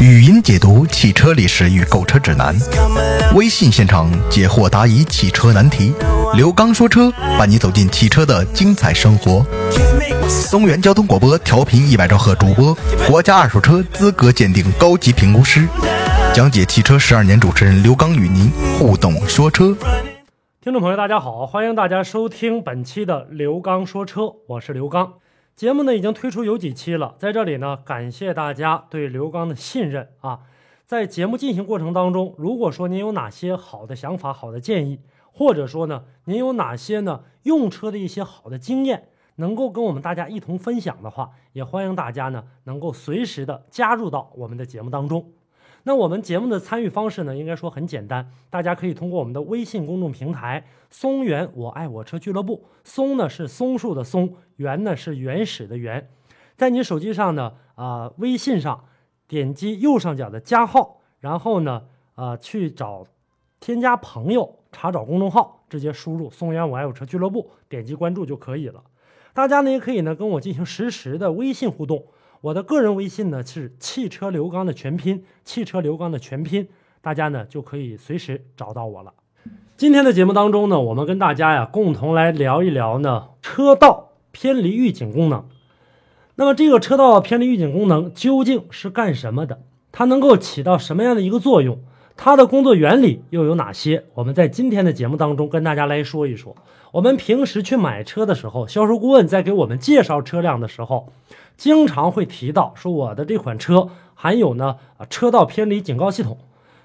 语音解读汽车历史与购车指南，微信现场解惑答疑汽车难题。刘刚说车，伴你走进汽车的精彩生活。松原交通广播调频一百兆赫主播，国家二手车资格鉴定高级评估师，讲解汽车十二年主持人刘刚与您互动说车。听众朋友，大家好，欢迎大家收听本期的刘刚说车，我是刘刚。节目呢已经推出有几期了，在这里呢感谢大家对刘刚的信任啊。在节目进行过程当中，如果说您有哪些好的想法、好的建议，或者说呢您有哪些呢用车的一些好的经验，能够跟我们大家一同分享的话，也欢迎大家呢能够随时的加入到我们的节目当中。那我们节目的参与方式呢，应该说很简单，大家可以通过我们的微信公众平台“松原我爱我车俱乐部”，松呢是松树的松，原呢是原始的原，在你手机上呢，啊，微信上点击右上角的加号，然后呢，啊，去找添加朋友，查找公众号，直接输入“松原我爱我车俱乐部”，点击关注就可以了。大家呢也可以呢跟我进行实时的微信互动。我的个人微信呢是汽车刘刚的全拼，汽车刘刚的全拼，大家呢就可以随时找到我了。今天的节目当中呢，我们跟大家呀共同来聊一聊呢车道偏离预警功能。那么这个车道偏离预警功能究竟是干什么的？它能够起到什么样的一个作用？它的工作原理又有哪些？我们在今天的节目当中跟大家来说一说。我们平时去买车的时候，销售顾问在给我们介绍车辆的时候。经常会提到说我的这款车含有呢啊车道偏离警告系统，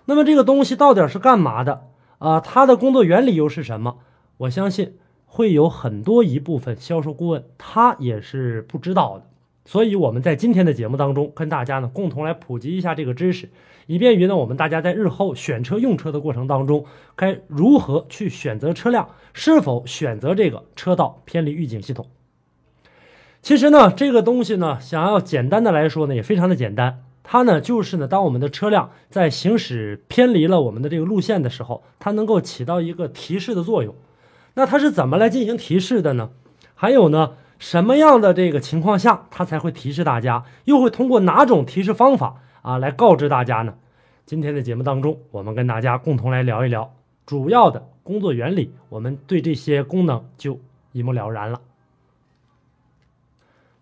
那么这个东西到底是干嘛的啊？它的工作原理又是什么？我相信会有很多一部分销售顾问他也是不知道的，所以我们在今天的节目当中跟大家呢共同来普及一下这个知识，以便于呢我们大家在日后选车用车的过程当中该如何去选择车辆，是否选择这个车道偏离预警系统。其实呢，这个东西呢，想要简单的来说呢，也非常的简单。它呢，就是呢，当我们的车辆在行驶偏离了我们的这个路线的时候，它能够起到一个提示的作用。那它是怎么来进行提示的呢？还有呢，什么样的这个情况下它才会提示大家？又会通过哪种提示方法啊来告知大家呢？今天的节目当中，我们跟大家共同来聊一聊主要的工作原理，我们对这些功能就一目了然了。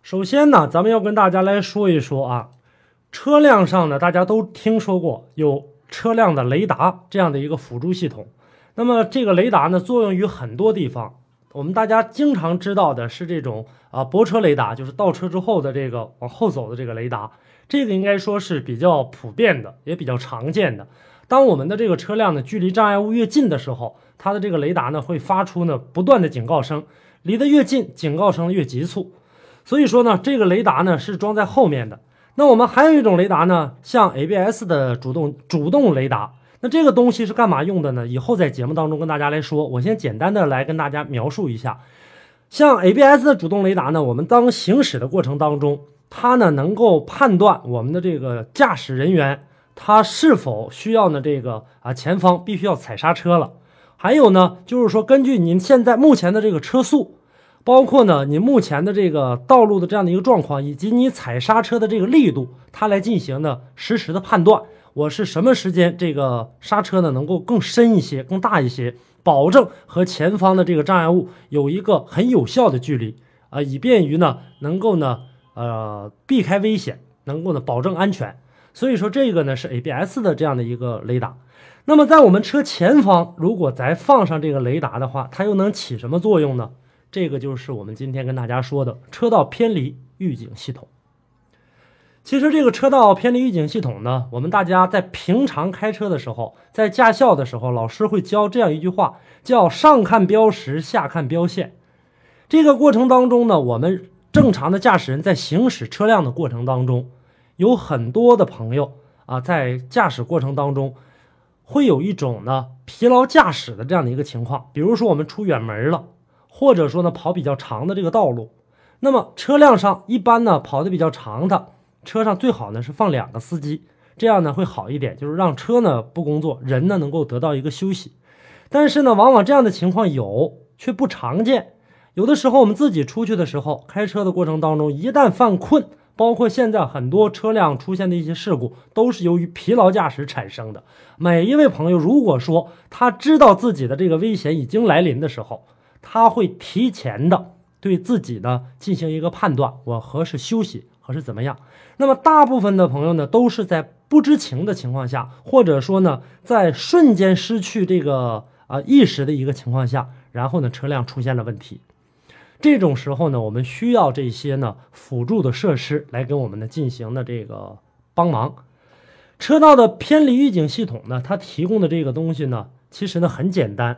首先呢，咱们要跟大家来说一说啊，车辆上呢，大家都听说过有车辆的雷达这样的一个辅助系统。那么这个雷达呢，作用于很多地方。我们大家经常知道的是这种啊泊车雷达，就是倒车之后的这个往后走的这个雷达。这个应该说是比较普遍的，也比较常见的。当我们的这个车辆呢距离障碍物越近的时候，它的这个雷达呢会发出呢不断的警告声，离得越近，警告声越急促。所以说呢，这个雷达呢是装在后面的。那我们还有一种雷达呢，像 ABS 的主动主动雷达。那这个东西是干嘛用的呢？以后在节目当中跟大家来说。我先简单的来跟大家描述一下。像 ABS 的主动雷达呢，我们当行驶的过程当中，它呢能够判断我们的这个驾驶人员他是否需要呢这个啊前方必须要踩刹车了。还有呢，就是说根据您现在目前的这个车速。包括呢，你目前的这个道路的这样的一个状况，以及你踩刹车的这个力度，它来进行呢实时的判断，我是什么时间这个刹车呢能够更深一些、更大一些，保证和前方的这个障碍物有一个很有效的距离啊，以便于呢能够呢呃避开危险，能够呢保证安全。所以说这个呢是 ABS 的这样的一个雷达。那么在我们车前方，如果再放上这个雷达的话，它又能起什么作用呢？这个就是我们今天跟大家说的车道偏离预警系统。其实这个车道偏离预警系统呢，我们大家在平常开车的时候，在驾校的时候，老师会教这样一句话，叫“上看标识，下看标线”。这个过程当中呢，我们正常的驾驶人在行驶车辆的过程当中，有很多的朋友啊，在驾驶过程当中会有一种呢疲劳驾驶的这样的一个情况，比如说我们出远门了。或者说呢，跑比较长的这个道路，那么车辆上一般呢跑的比较长的车上最好呢是放两个司机，这样呢会好一点，就是让车呢不工作，人呢能够得到一个休息。但是呢，往往这样的情况有却不常见，有的时候我们自己出去的时候，开车的过程当中，一旦犯困，包括现在很多车辆出现的一些事故，都是由于疲劳驾驶产生的。每一位朋友，如果说他知道自己的这个危险已经来临的时候，他会提前的对自己呢进行一个判断，我何时休息，何时怎么样。那么大部分的朋友呢，都是在不知情的情况下，或者说呢，在瞬间失去这个啊意识的一个情况下，然后呢，车辆出现了问题。这种时候呢，我们需要这些呢辅助的设施来给我们呢进行的这个帮忙。车道的偏离预警系统呢，它提供的这个东西呢，其实呢很简单。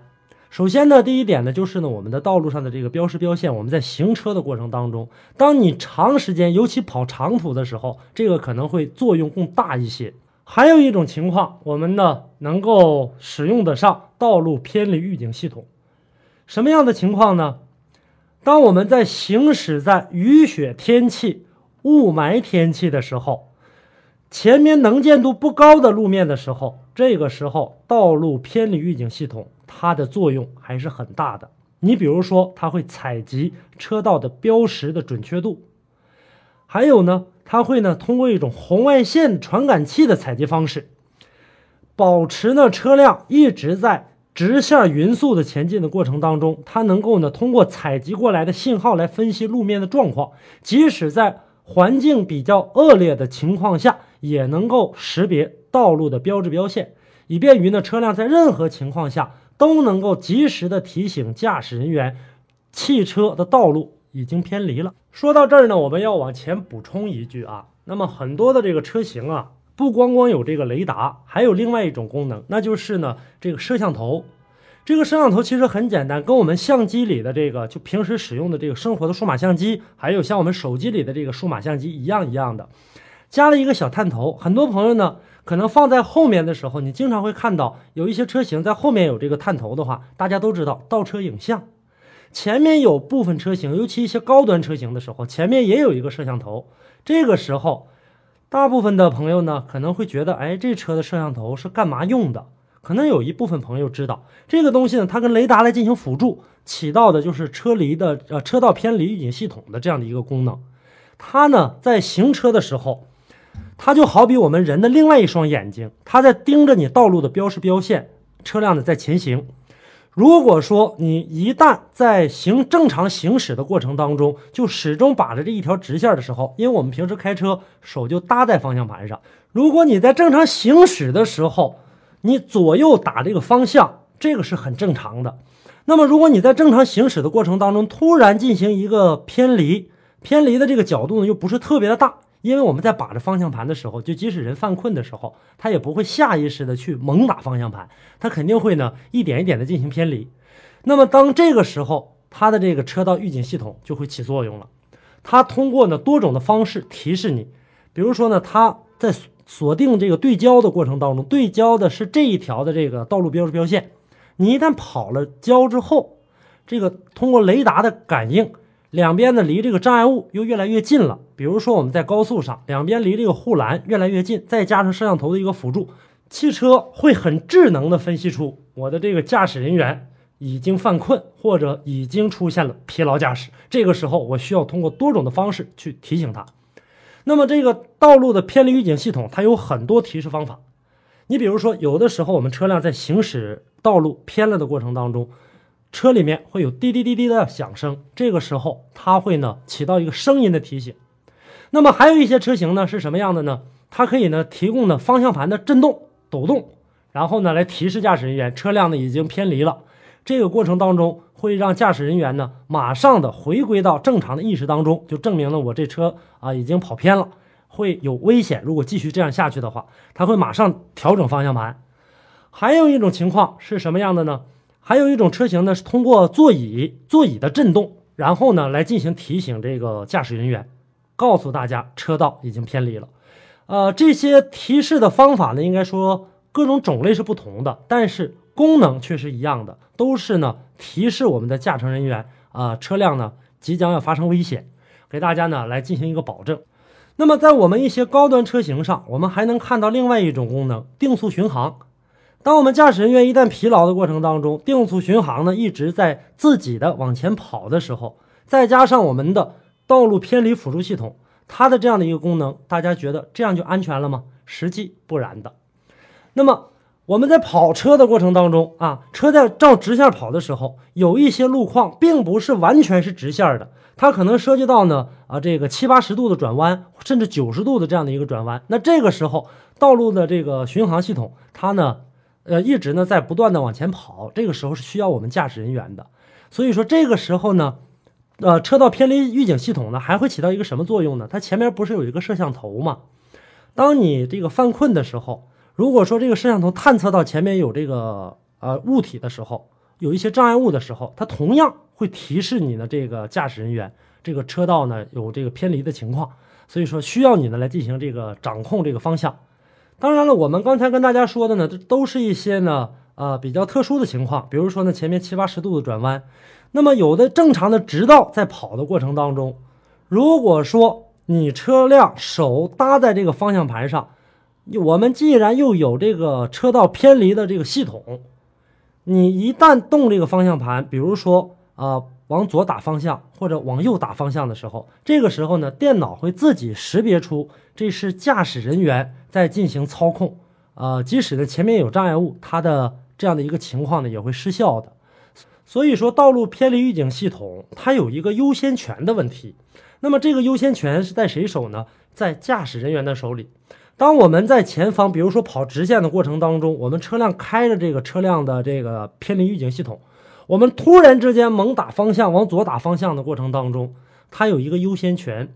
首先呢，第一点呢，就是呢我们的道路上的这个标识标线，我们在行车的过程当中，当你长时间，尤其跑长途的时候，这个可能会作用更大一些。还有一种情况，我们呢能够使用得上道路偏离预警系统，什么样的情况呢？当我们在行驶在雨雪天气、雾霾天气的时候，前面能见度不高的路面的时候，这个时候道路偏离预警系统它的作用还是很大的。你比如说，它会采集车道的标识的准确度，还有呢，它会呢通过一种红外线传感器的采集方式，保持呢车辆一直在。直线匀速的前进的过程当中，它能够呢通过采集过来的信号来分析路面的状况，即使在环境比较恶劣的情况下，也能够识别道路的标志标线，以便于呢车辆在任何情况下都能够及时的提醒驾驶人员，汽车的道路已经偏离了。说到这儿呢，我们要往前补充一句啊，那么很多的这个车型啊。不光光有这个雷达，还有另外一种功能，那就是呢，这个摄像头。这个摄像头其实很简单，跟我们相机里的这个就平时使用的这个生活的数码相机，还有像我们手机里的这个数码相机一样一样的，加了一个小探头。很多朋友呢，可能放在后面的时候，你经常会看到有一些车型在后面有这个探头的话，大家都知道倒车影像。前面有部分车型，尤其一些高端车型的时候，前面也有一个摄像头。这个时候。大部分的朋友呢，可能会觉得，哎，这车的摄像头是干嘛用的？可能有一部分朋友知道，这个东西呢，它跟雷达来进行辅助，起到的就是车离的呃车道偏离预警系统的这样的一个功能。它呢，在行车的时候，它就好比我们人的另外一双眼睛，它在盯着你道路的标识标线，车辆呢在前行。如果说你一旦在行正常行驶的过程当中，就始终把着这一条直线的时候，因为我们平时开车手就搭在方向盘上。如果你在正常行驶的时候，你左右打这个方向，这个是很正常的。那么如果你在正常行驶的过程当中突然进行一个偏离，偏离的这个角度呢又不是特别的大。因为我们在把着方向盘的时候，就即使人犯困的时候，他也不会下意识的去猛打方向盘，他肯定会呢一点一点的进行偏离。那么当这个时候，它的这个车道预警系统就会起作用了。它通过呢多种的方式提示你，比如说呢，它在锁定这个对焦的过程当中，对焦的是这一条的这个道路标志标线。你一旦跑了焦之后，这个通过雷达的感应。两边呢离这个障碍物又越来越近了，比如说我们在高速上，两边离这个护栏越来越近，再加上摄像头的一个辅助，汽车会很智能的分析出我的这个驾驶人员已经犯困或者已经出现了疲劳驾驶。这个时候我需要通过多种的方式去提醒他。那么这个道路的偏离预警系统它有很多提示方法，你比如说有的时候我们车辆在行驶道路偏了的过程当中。车里面会有滴滴滴滴的响声，这个时候它会呢起到一个声音的提醒。那么还有一些车型呢是什么样的呢？它可以呢提供呢方向盘的震动、抖动，然后呢来提示驾驶人员车辆呢已经偏离了。这个过程当中会让驾驶人员呢马上的回归到正常的意识当中，就证明了我这车啊已经跑偏了，会有危险。如果继续这样下去的话，它会马上调整方向盘。还有一种情况是什么样的呢？还有一种车型呢，是通过座椅座椅的震动，然后呢来进行提醒这个驾驶人员，告诉大家车道已经偏离了。呃，这些提示的方法呢，应该说各种种类是不同的，但是功能却是一样的，都是呢提示我们的驾乘人员啊，车辆呢即将要发生危险，给大家呢来进行一个保证。那么在我们一些高端车型上，我们还能看到另外一种功能——定速巡航。当我们驾驶人员一旦疲劳的过程当中，定速巡航呢一直在自己的往前跑的时候，再加上我们的道路偏离辅助系统，它的这样的一个功能，大家觉得这样就安全了吗？实际不然的。那么我们在跑车的过程当中啊，车在照直线跑的时候，有一些路况并不是完全是直线的，它可能涉及到呢啊这个七八十度的转弯，甚至九十度的这样的一个转弯。那这个时候，道路的这个巡航系统，它呢呃一直呢在不断的往前跑，这个时候是需要我们驾驶人员的。所以说这个时候呢。呃，车道偏离预警系统呢，还会起到一个什么作用呢？它前面不是有一个摄像头吗？当你这个犯困的时候，如果说这个摄像头探测到前面有这个呃物体的时候，有一些障碍物的时候，它同样会提示你的这个驾驶人员，这个车道呢有这个偏离的情况，所以说需要你呢来进行这个掌控这个方向。当然了，我们刚才跟大家说的呢，这都是一些呢呃比较特殊的情况，比如说呢前面七八十度的转弯。那么，有的正常的直道在跑的过程当中，如果说你车辆手搭在这个方向盘上，我们既然又有这个车道偏离的这个系统，你一旦动这个方向盘，比如说啊往左打方向或者往右打方向的时候，这个时候呢，电脑会自己识别出这是驾驶人员在进行操控，呃，即使呢前面有障碍物，它的这样的一个情况呢也会失效的。所以说，道路偏离预警系统它有一个优先权的问题。那么，这个优先权是在谁手呢？在驾驶人员的手里。当我们在前方，比如说跑直线的过程当中，我们车辆开着这个车辆的这个偏离预警系统，我们突然之间猛打方向，往左打方向的过程当中，它有一个优先权。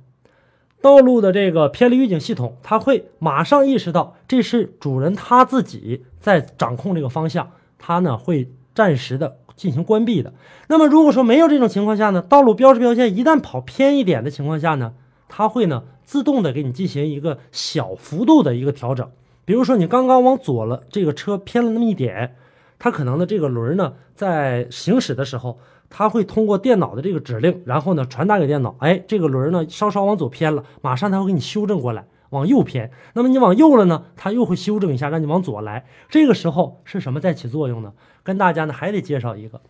道路的这个偏离预警系统，它会马上意识到这是主人他自己在掌控这个方向，它呢会暂时的。进行关闭的。那么，如果说没有这种情况下呢，道路标识标线一旦跑偏一点的情况下呢，它会呢自动的给你进行一个小幅度的一个调整。比如说你刚刚往左了，这个车偏了那么一点，它可能呢这个轮呢在行驶的时候，它会通过电脑的这个指令，然后呢传达给电脑，哎，这个轮呢稍稍往左偏了，马上它会给你修正过来，往右偏。那么你往右了呢，它又会修正一下，让你往左来。这个时候是什么在起作用呢？跟大家呢还得介绍一个，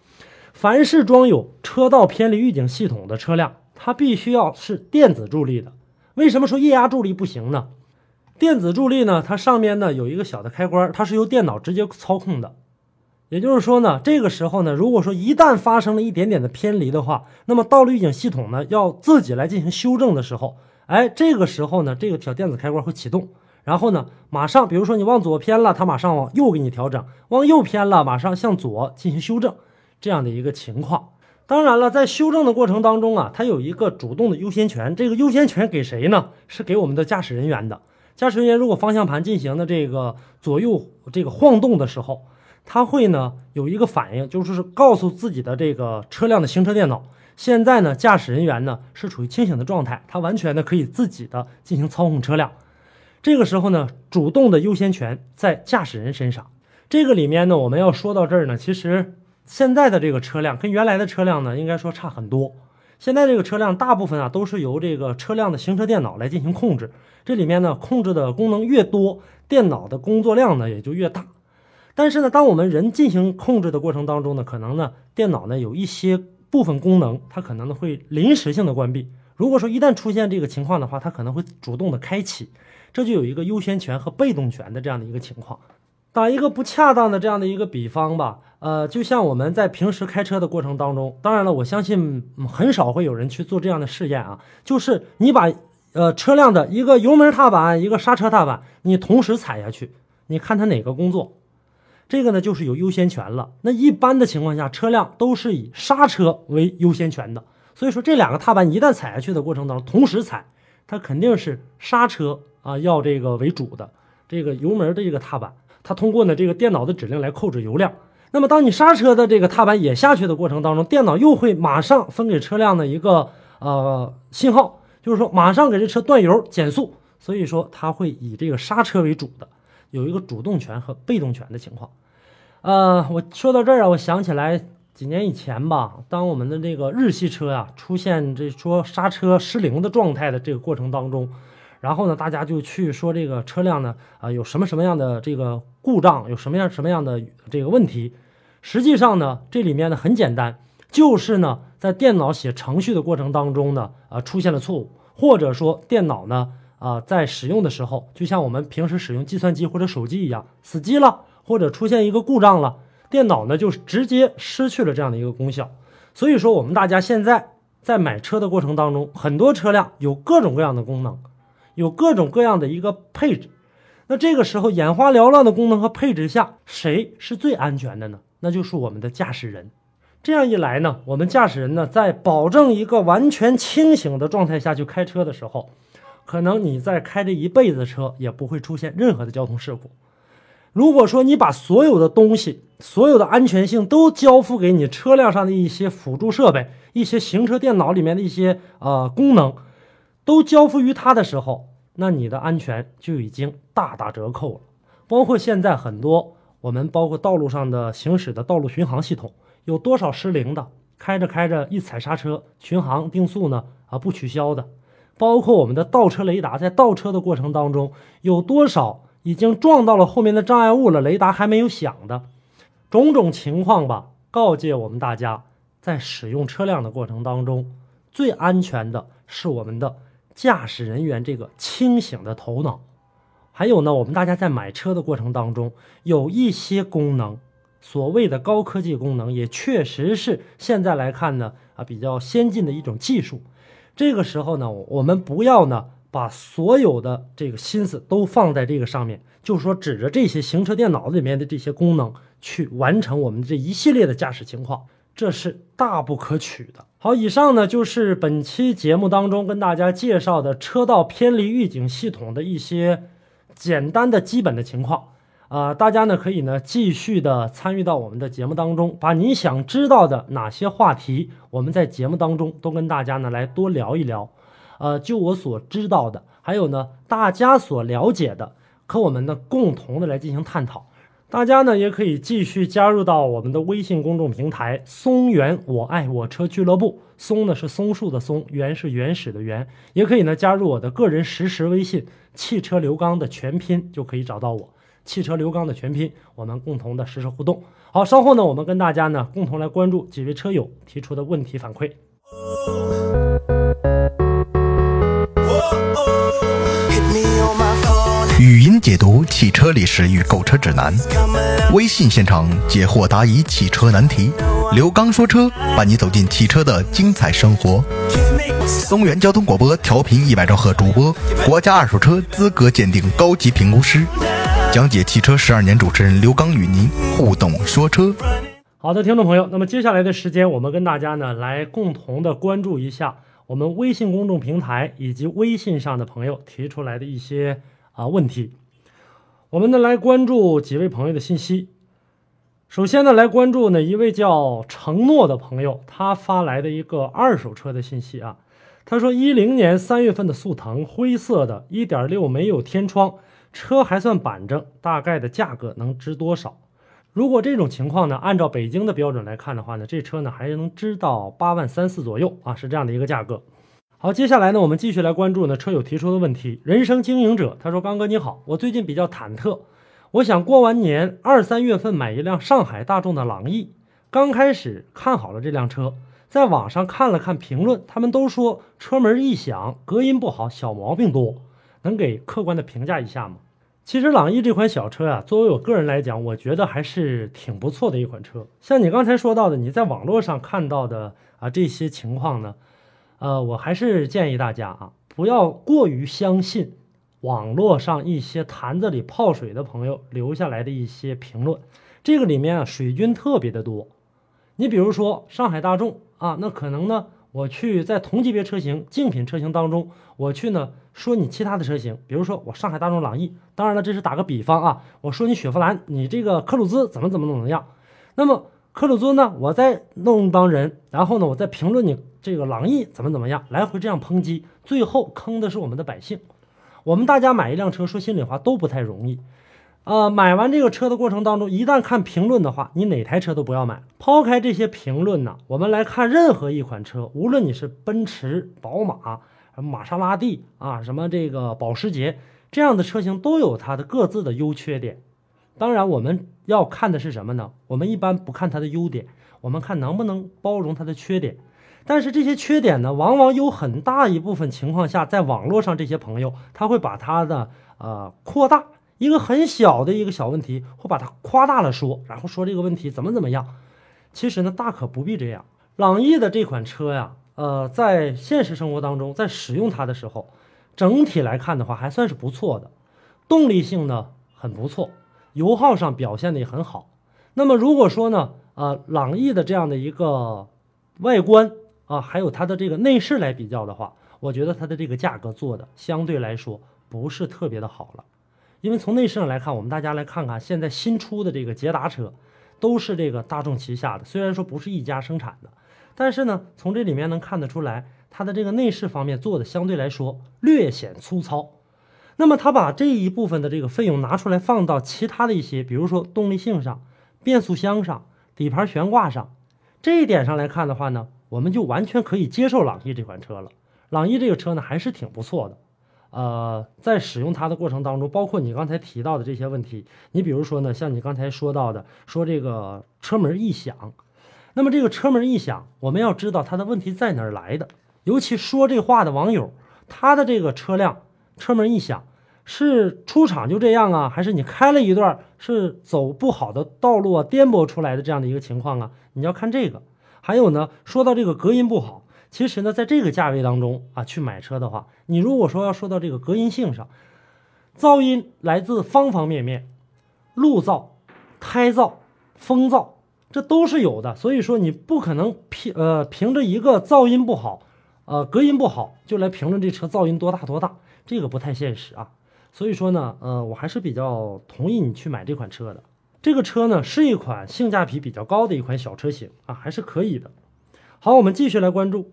凡是装有车道偏离预警系统的车辆，它必须要是电子助力的。为什么说液压助力不行呢？电子助力呢，它上面呢有一个小的开关，它是由电脑直接操控的。也就是说呢，这个时候呢，如果说一旦发生了一点点的偏离的话，那么道路预警系统呢要自己来进行修正的时候，哎，这个时候呢，这个小电子开关会启动。然后呢，马上，比如说你往左偏了，它马上往右给你调整；往右偏了，马上向左进行修正，这样的一个情况。当然了，在修正的过程当中啊，它有一个主动的优先权。这个优先权给谁呢？是给我们的驾驶人员的。驾驶人员如果方向盘进行的这个左右这个晃动的时候，它会呢有一个反应，就是告诉自己的这个车辆的行车电脑，现在呢驾驶人员呢是处于清醒的状态，他完全的可以自己的进行操控车辆。这个时候呢，主动的优先权在驾驶人身上。这个里面呢，我们要说到这儿呢，其实现在的这个车辆跟原来的车辆呢，应该说差很多。现在这个车辆大部分啊，都是由这个车辆的行车电脑来进行控制。这里面呢，控制的功能越多，电脑的工作量呢也就越大。但是呢，当我们人进行控制的过程当中呢，可能呢，电脑呢有一些部分功能，它可能呢会临时性的关闭。如果说一旦出现这个情况的话，它可能会主动的开启。这就有一个优先权和被动权的这样的一个情况。打一个不恰当的这样的一个比方吧，呃，就像我们在平时开车的过程当中，当然了，我相信很少会有人去做这样的试验啊，就是你把呃车辆的一个油门踏板、一个刹车踏板，你同时踩下去，你看它哪个工作？这个呢就是有优先权了。那一般的情况下，车辆都是以刹车为优先权的，所以说这两个踏板一旦踩下去的过程当中，同时踩，它肯定是刹车。啊，要这个为主的这个油门的这个踏板，它通过呢这个电脑的指令来控制油量。那么当你刹车的这个踏板也下去的过程当中，电脑又会马上分给车辆的一个呃信号，就是说马上给这车断油减速。所以说它会以这个刹车为主的，有一个主动权和被动权的情况。呃，我说到这儿啊，我想起来几年以前吧，当我们的这个日系车呀出现这说刹车失灵的状态的这个过程当中。然后呢，大家就去说这个车辆呢啊有什么什么样的这个故障，有什么样什么样的这个问题。实际上呢，这里面呢很简单，就是呢在电脑写程序的过程当中呢啊出现了错误，或者说电脑呢啊在使用的时候，就像我们平时使用计算机或者手机一样，死机了或者出现一个故障了，电脑呢就直接失去了这样的一个功效。所以说，我们大家现在在买车的过程当中，很多车辆有各种各样的功能，有各种各样的一个配置。那这个时候眼花缭乱的功能和配置下，谁是最安全的呢？那就是我们的驾驶人。这样一来呢，我们驾驶人呢，在保证一个完全清醒的状态下去开车的时候，可能你在开这一辈子车也不会出现任何的交通事故。如果说你把所有的东西，所有的安全性都交付给你车辆上的一些辅助设备、一些行车电脑里面的一些呃功能，都交付于它的时候，那你的安全就已经大打折扣了。包括现在很多我们包括道路上的行驶的道路巡航系统，有多少失灵的，开着开着一踩刹车，巡航定速呢啊不取消的，包括我们的倒车雷达，在倒车的过程当中有多少？已经撞到了后面的障碍物了，雷达还没有响的，种种情况吧，告诫我们大家，在使用车辆的过程当中，最安全的是我们的驾驶人员这个清醒的头脑。还有呢，我们大家在买车的过程当中，有一些功能，所谓的高科技功能，也确实是现在来看呢，啊，比较先进的一种技术。这个时候呢，我们不要呢。把所有的这个心思都放在这个上面，就说指着这些行车电脑里面的这些功能去完成我们这一系列的驾驶情况，这是大不可取的。好，以上呢就是本期节目当中跟大家介绍的车道偏离预警系统的一些简单的基本的情况。啊，大家呢可以呢继续的参与到我们的节目当中，把你想知道的哪些话题，我们在节目当中都跟大家呢来多聊一聊。呃，就我所知道的，还有呢，大家所了解的，和我们呢共同的来进行探讨。大家呢也可以继续加入到我们的微信公众平台“松原我爱我车俱乐部”。松呢是松树的松，原是原始的原。也可以呢加入我的个人实时微信“汽车刘刚”的全拼，就可以找到我。汽车刘刚的全拼，我们共同的实时互动。好，稍后呢，我们跟大家呢共同来关注几位车友提出的问题反馈。语音解读汽车历史与购车指南，微信现场解惑答疑汽车难题。刘刚说车，伴你走进汽车的精彩生活。松原交通广播调频一百兆赫主播，国家二手车资格鉴定高级评估师，讲解汽车十二年主持人刘刚与您互动说车。好的，听众朋友，那么接下来的时间，我们跟大家呢来共同的关注一下我们微信公众平台以及微信上的朋友提出来的一些。啊，问题，我们呢来关注几位朋友的信息。首先呢，来关注呢一位叫承诺的朋友，他发来的一个二手车的信息啊。他说，一零年三月份的速腾，灰色的，一点六，没有天窗，车还算板正，大概的价格能值多少？如果这种情况呢，按照北京的标准来看的话呢，这车呢还能值到八万三四左右啊，是这样的一个价格。好，接下来呢，我们继续来关注呢车友提出的问题。人生经营者他说：“刚哥你好，我最近比较忐忑，我想过完年二三月份买一辆上海大众的朗逸。刚开始看好了这辆车，在网上看了看评论，他们都说车门异响、隔音不好、小毛病多，能给客观的评价一下吗？其实朗逸这款小车呀，作为我个人来讲，我觉得还是挺不错的一款车。像你刚才说到的，你在网络上看到的啊这些情况呢？”呃，我还是建议大家啊，不要过于相信网络上一些坛子里泡水的朋友留下来的一些评论，这个里面啊水军特别的多。你比如说上海大众啊，那可能呢，我去在同级别车型竞品车型当中，我去呢说你其他的车型，比如说我上海大众朗逸，当然了，这是打个比方啊，我说你雪佛兰，你这个科鲁兹怎么怎么怎么样，那么。科鲁兹呢？我在弄帮人，然后呢，我在评论你这个朗逸怎么怎么样，来回这样抨击，最后坑的是我们的百姓。我们大家买一辆车，说心里话都不太容易。呃，买完这个车的过程当中，一旦看评论的话，你哪台车都不要买。抛开这些评论呢，我们来看任何一款车，无论你是奔驰、宝马、玛莎拉蒂啊，什么这个保时捷这样的车型都有它的各自的优缺点。当然，我们要看的是什么呢？我们一般不看它的优点，我们看能不能包容它的缺点。但是这些缺点呢，往往有很大一部分情况下，在网络上这些朋友他会把它的呃扩大，一个很小的一个小问题，会把它夸大了说，然后说这个问题怎么怎么样。其实呢，大可不必这样。朗逸的这款车呀，呃，在现实生活当中，在使用它的时候，整体来看的话，还算是不错的，动力性呢很不错，油耗上表现的也很好。那么如果说呢，呃，朗逸的这样的一个外观，啊，还有它的这个内饰来比较的话，我觉得它的这个价格做的相对来说不是特别的好了。因为从内饰上来看，我们大家来看看现在新出的这个捷达车，都是这个大众旗下的，虽然说不是一家生产的，但是呢，从这里面能看得出来，它的这个内饰方面做的相对来说略显粗糙。那么它把这一部分的这个费用拿出来放到其他的一些，比如说动力性上、变速箱上、底盘悬挂上这一点上来看的话呢？我们就完全可以接受朗逸这款车了。朗逸这个车呢，还是挺不错的。呃，在使用它的过程当中，包括你刚才提到的这些问题，你比如说呢，像你刚才说到的，说这个车门异响。那么这个车门异响，我们要知道它的问题在哪儿来的。尤其说这话的网友，他的这个车辆车门异响是出厂就这样啊，还是你开了一段是走不好的道路啊，颠簸出来的这样的一个情况啊？你要看这个。还有呢，说到这个隔音不好，其实呢，在这个价位当中啊，去买车的话，你如果说要说到这个隔音性上，噪音来自方方面面，路噪、胎噪、风噪，这都是有的。所以说，你不可能凭呃凭着一个噪音不好，呃隔音不好就来评论这车噪音多大多大，这个不太现实啊。所以说呢，呃，我还是比较同意你去买这款车的。这个车呢是一款性价比比较高的一款小车型啊，还是可以的。好，我们继续来关注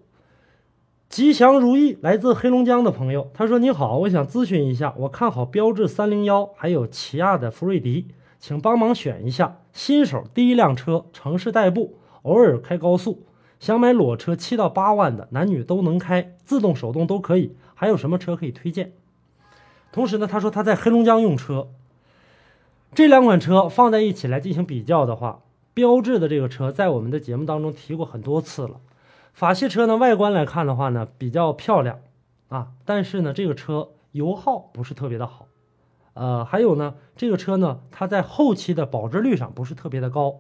吉祥如意，来自黑龙江的朋友，他说：“你好，我想咨询一下，我看好标致三零幺，还有起亚的福瑞迪，请帮忙选一下。新手第一辆车，城市代步，偶尔开高速，想买裸车七到八万的，男女都能开，自动手动都可以。还有什么车可以推荐？”同时呢，他说他在黑龙江用车。这两款车放在一起来进行比较的话，标致的这个车在我们的节目当中提过很多次了。法系车呢，外观来看的话呢，比较漂亮啊，但是呢，这个车油耗不是特别的好。呃，还有呢，这个车呢，它在后期的保值率上不是特别的高，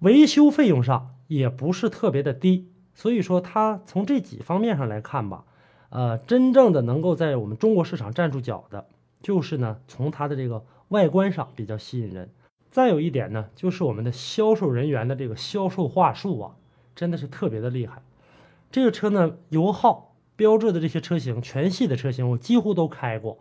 维修费用上也不是特别的低。所以说，它从这几方面上来看吧，呃，真正的能够在我们中国市场站住脚的，就是呢，从它的这个。外观上比较吸引人，再有一点呢，就是我们的销售人员的这个销售话术啊，真的是特别的厉害。这个车呢，油耗标志的这些车型，全系的车型我几乎都开过。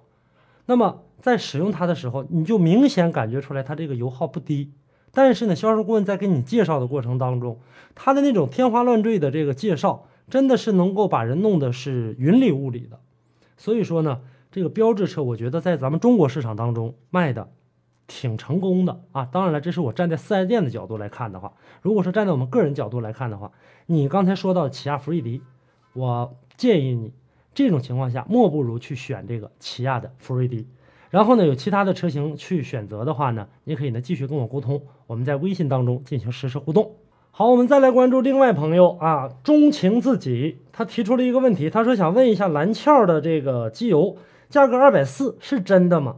那么在使用它的时候，你就明显感觉出来它这个油耗不低。但是呢，销售顾问在给你介绍的过程当中，他的那种天花乱坠的这个介绍，真的是能够把人弄得是云里雾里的。所以说呢。这个标志车，我觉得在咱们中国市场当中卖的挺成功的啊。当然了，这是我站在四 S 店的角度来看的话，如果说站在我们个人角度来看的话，你刚才说到起亚福瑞迪，我建议你这种情况下，莫不如去选这个起亚的福瑞迪。然后呢，有其他的车型去选择的话呢，你可以呢继续跟我沟通，我们在微信当中进行实时互动。好，我们再来关注另外朋友啊，钟情自己，他提出了一个问题，他说想问一下蓝壳的这个机油。价格二百四是真的吗？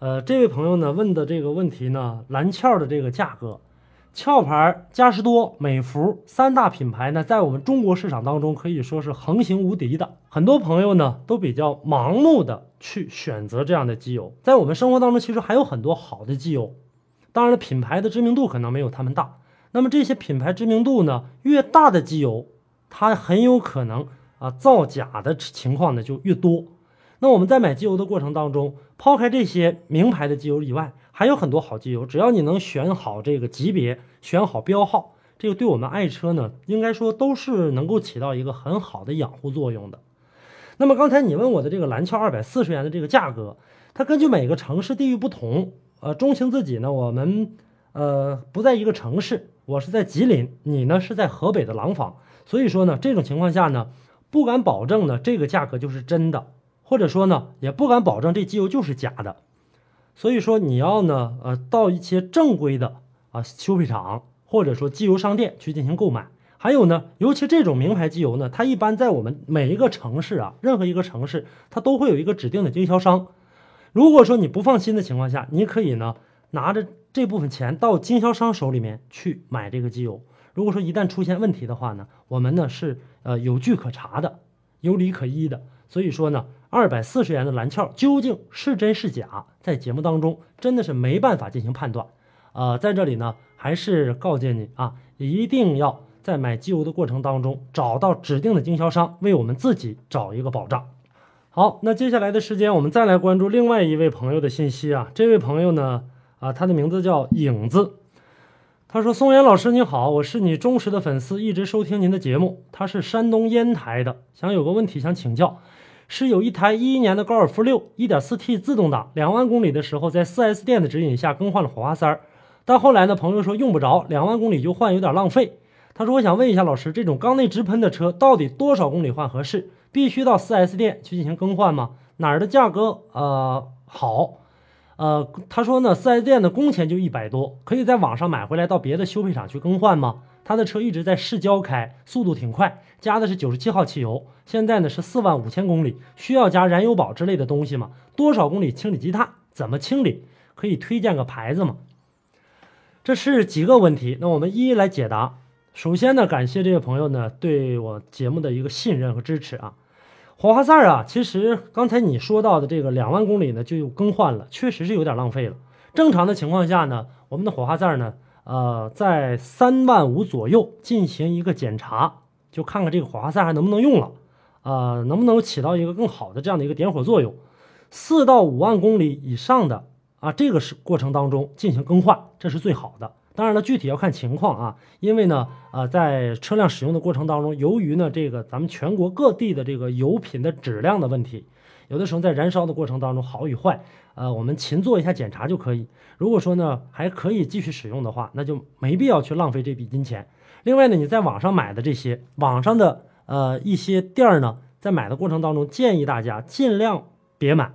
呃，这位朋友呢问的这个问题呢，蓝壳的这个价格，壳牌嘉实多、美孚三大品牌呢，在我们中国市场当中可以说是横行无敌的。很多朋友呢都比较盲目的去选择这样的机油，在我们生活当中其实还有很多好的机油，当然了，品牌的知名度可能没有他们大。那么这些品牌知名度呢越大的机油，它很有可能啊造假的情况呢就越多。那我们在买机油的过程当中，抛开这些名牌的机油以外，还有很多好机油。只要你能选好这个级别，选好标号，这个对我们爱车呢，应该说都是能够起到一个很好的养护作用的。那么刚才你问我的这个蓝壳二百四十元的这个价格，它根据每个城市地域不同，呃，钟情自己呢，我们呃不在一个城市，我是在吉林，你呢是在河北的廊坊，所以说呢，这种情况下呢。不敢保证呢这个价格就是真的，或者说呢也不敢保证这机油就是假的。所以说你要呢呃到一些正规的啊修配厂或者说机油商店去进行购买。还有呢，尤其这种名牌机油呢，它一般在我们每一个城市啊，任何一个城市它都会有一个指定的经销商。如果说你不放心的情况下，你可以呢拿着这部分钱到经销商手里面去买这个机油。如果说一旦出现问题的话呢，我们呢是呃有据可查的，有理可依的。所以说呢，二百四十元的蓝壳究竟是真是假，在节目当中真的是没办法进行判断。呃，在这里呢，还是告诫你啊，一定要。在买机油的过程当中，找到指定的经销商，为我们自己找一个保障。好，那接下来的时间，我们再来关注另外一位朋友的信息啊。这位朋友呢，啊，他的名字叫影子。他说：“松岩老师你好，我是你忠实的粉丝，一直收听您的节目。他是山东烟台的，想有个问题想请教，是有一台一一年的高尔夫六 1.4T 自动挡，两万公里的时候在 4S 店的指引下更换了火花塞儿，但后来呢，朋友说用不着，两万公里就换有点浪费。”他说：“我想问一下老师，这种缸内直喷的车到底多少公里换合适？必须到 4S 店去进行更换吗？哪儿的价格呃好？呃，他说呢，4S 店的工钱就一百多，可以在网上买回来到别的修配厂去更换吗？他的车一直在市郊开，速度挺快，加的是九十七号汽油，现在呢是四万五千公里，需要加燃油宝之类的东西吗？多少公里清理积碳？怎么清理？可以推荐个牌子吗？这是几个问题，那我们一一来解答。”首先呢，感谢这位朋友呢对我节目的一个信任和支持啊。火花塞啊，其实刚才你说到的这个两万公里呢就更换了，确实是有点浪费了。正常的情况下呢，我们的火花塞呢，呃，在三万五左右进行一个检查，就看看这个火花塞还能不能用了，呃，能不能起到一个更好的这样的一个点火作用。四到五万公里以上的啊，这个是过程当中进行更换，这是最好的。当然了，具体要看情况啊，因为呢，呃，在车辆使用的过程当中，由于呢这个咱们全国各地的这个油品的质量的问题，有的时候在燃烧的过程当中好与坏，呃，我们勤做一下检查就可以。如果说呢还可以继续使用的话，那就没必要去浪费这笔金钱。另外呢，你在网上买的这些网上的呃一些店儿呢，在买的过程当中，建议大家尽量别买。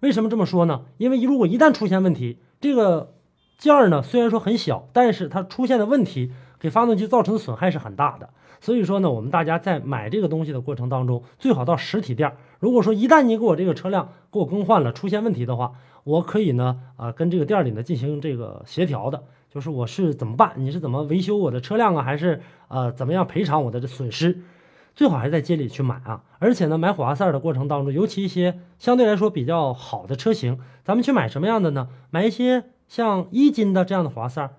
为什么这么说呢？因为如果一旦出现问题，这个。件儿呢，虽然说很小，但是它出现的问题给发动机造成的损害是很大的。所以说呢，我们大家在买这个东西的过程当中，最好到实体店。如果说一旦你给我这个车辆给我更换了，出现问题的话，我可以呢，啊，跟这个店里呢进行这个协调的，就是我是怎么办？你是怎么维修我的车辆啊？还是呃怎么样赔偿我的这损失？最好还是在街里去买啊。而且呢，买火花塞的过程当中，尤其一些相对来说比较好的车型，咱们去买什么样的呢？买一些。像一金的这样的火花塞，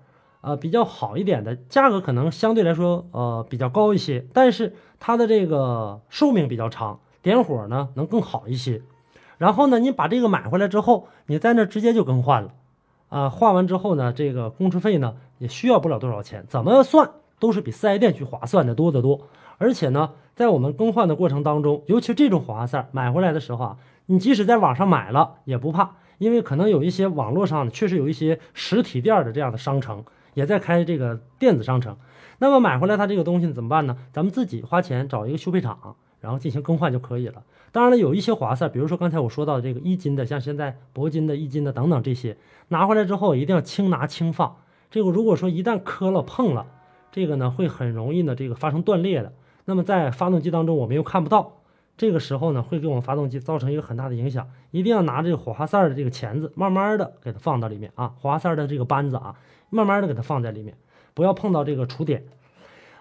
呃，比较好一点的，价格可能相对来说，呃，比较高一些，但是它的这个寿命比较长，点火呢能更好一些。然后呢，你把这个买回来之后，你在那直接就更换了，啊，换完之后呢，这个工程费呢也需要不了多少钱，怎么算都是比四 S 店去划算的多得多。而且呢，在我们更换的过程当中，尤其这种火花塞买回来的时候啊，你即使在网上买了也不怕。因为可能有一些网络上确实有一些实体店的这样的商城也在开这个电子商城，那么买回来它这个东西怎么办呢？咱们自己花钱找一个修配厂，然后进行更换就可以了。当然了，有一些华塞，比如说刚才我说到的这个一金的，像现在铂金的、一金的等等这些，拿回来之后一定要轻拿轻放。这个如果说一旦磕了碰了，这个呢会很容易呢这个发生断裂的。那么在发动机当中我们又看不到。这个时候呢，会给我们发动机造成一个很大的影响，一定要拿这个火花塞的这个钳子，慢慢的给它放到里面啊，火花塞的这个扳子啊，慢慢的给它放在里面，不要碰到这个触点。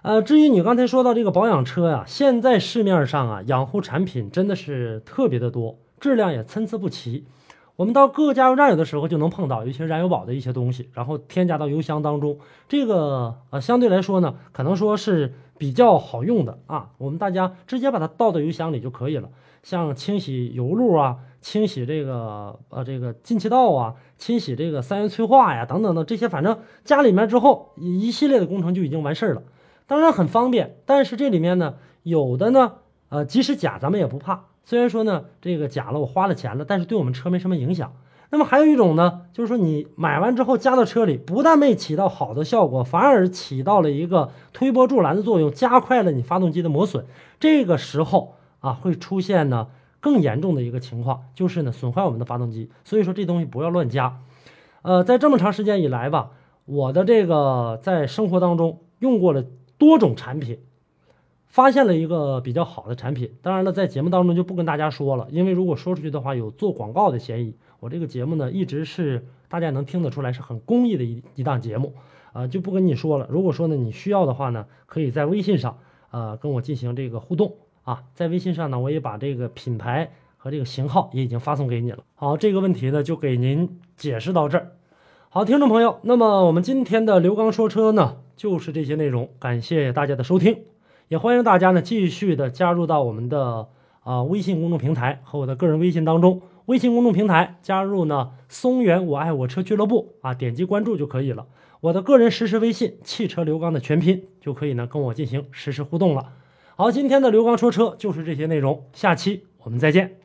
呃，至于你刚才说到这个保养车呀，现在市面上啊，养护产品真的是特别的多，质量也参差不齐。我们到各个加油站有的时候就能碰到一些燃油宝的一些东西，然后添加到油箱当中，这个呃相对来说呢，可能说是。比较好用的啊，我们大家直接把它倒到油箱里就可以了。像清洗油路啊，清洗这个呃这个进气道啊，清洗这个三元催化呀等等的这些，反正家里面之后一系列的工程就已经完事儿了。当然很方便，但是这里面呢有的呢呃即使假咱们也不怕。虽然说呢这个假了我花了钱了，但是对我们车没什么影响。那么还有一种呢，就是说你买完之后加到车里，不但没起到好的效果，反而起到了一个推波助澜的作用，加快了你发动机的磨损。这个时候啊，会出现呢更严重的一个情况，就是呢损坏我们的发动机。所以说这东西不要乱加。呃，在这么长时间以来吧，我的这个在生活当中用过了多种产品，发现了一个比较好的产品。当然了，在节目当中就不跟大家说了，因为如果说出去的话，有做广告的嫌疑。我这个节目呢，一直是大家能听得出来是很公益的一一档节目，啊，就不跟你说了。如果说呢你需要的话呢，可以在微信上，呃，跟我进行这个互动啊，在微信上呢，我也把这个品牌和这个型号也已经发送给你了。好，这个问题呢就给您解释到这儿。好，听众朋友，那么我们今天的刘刚说车呢，就是这些内容，感谢大家的收听，也欢迎大家呢继续的加入到我们的啊微信公众平台和我的个人微信当中。微信公众平台加入呢松原我爱我车俱乐部啊，点击关注就可以了。我的个人实时微信汽车刘刚的全拼就可以呢跟我进行实时互动了。好，今天的刘刚说车就是这些内容，下期我们再见。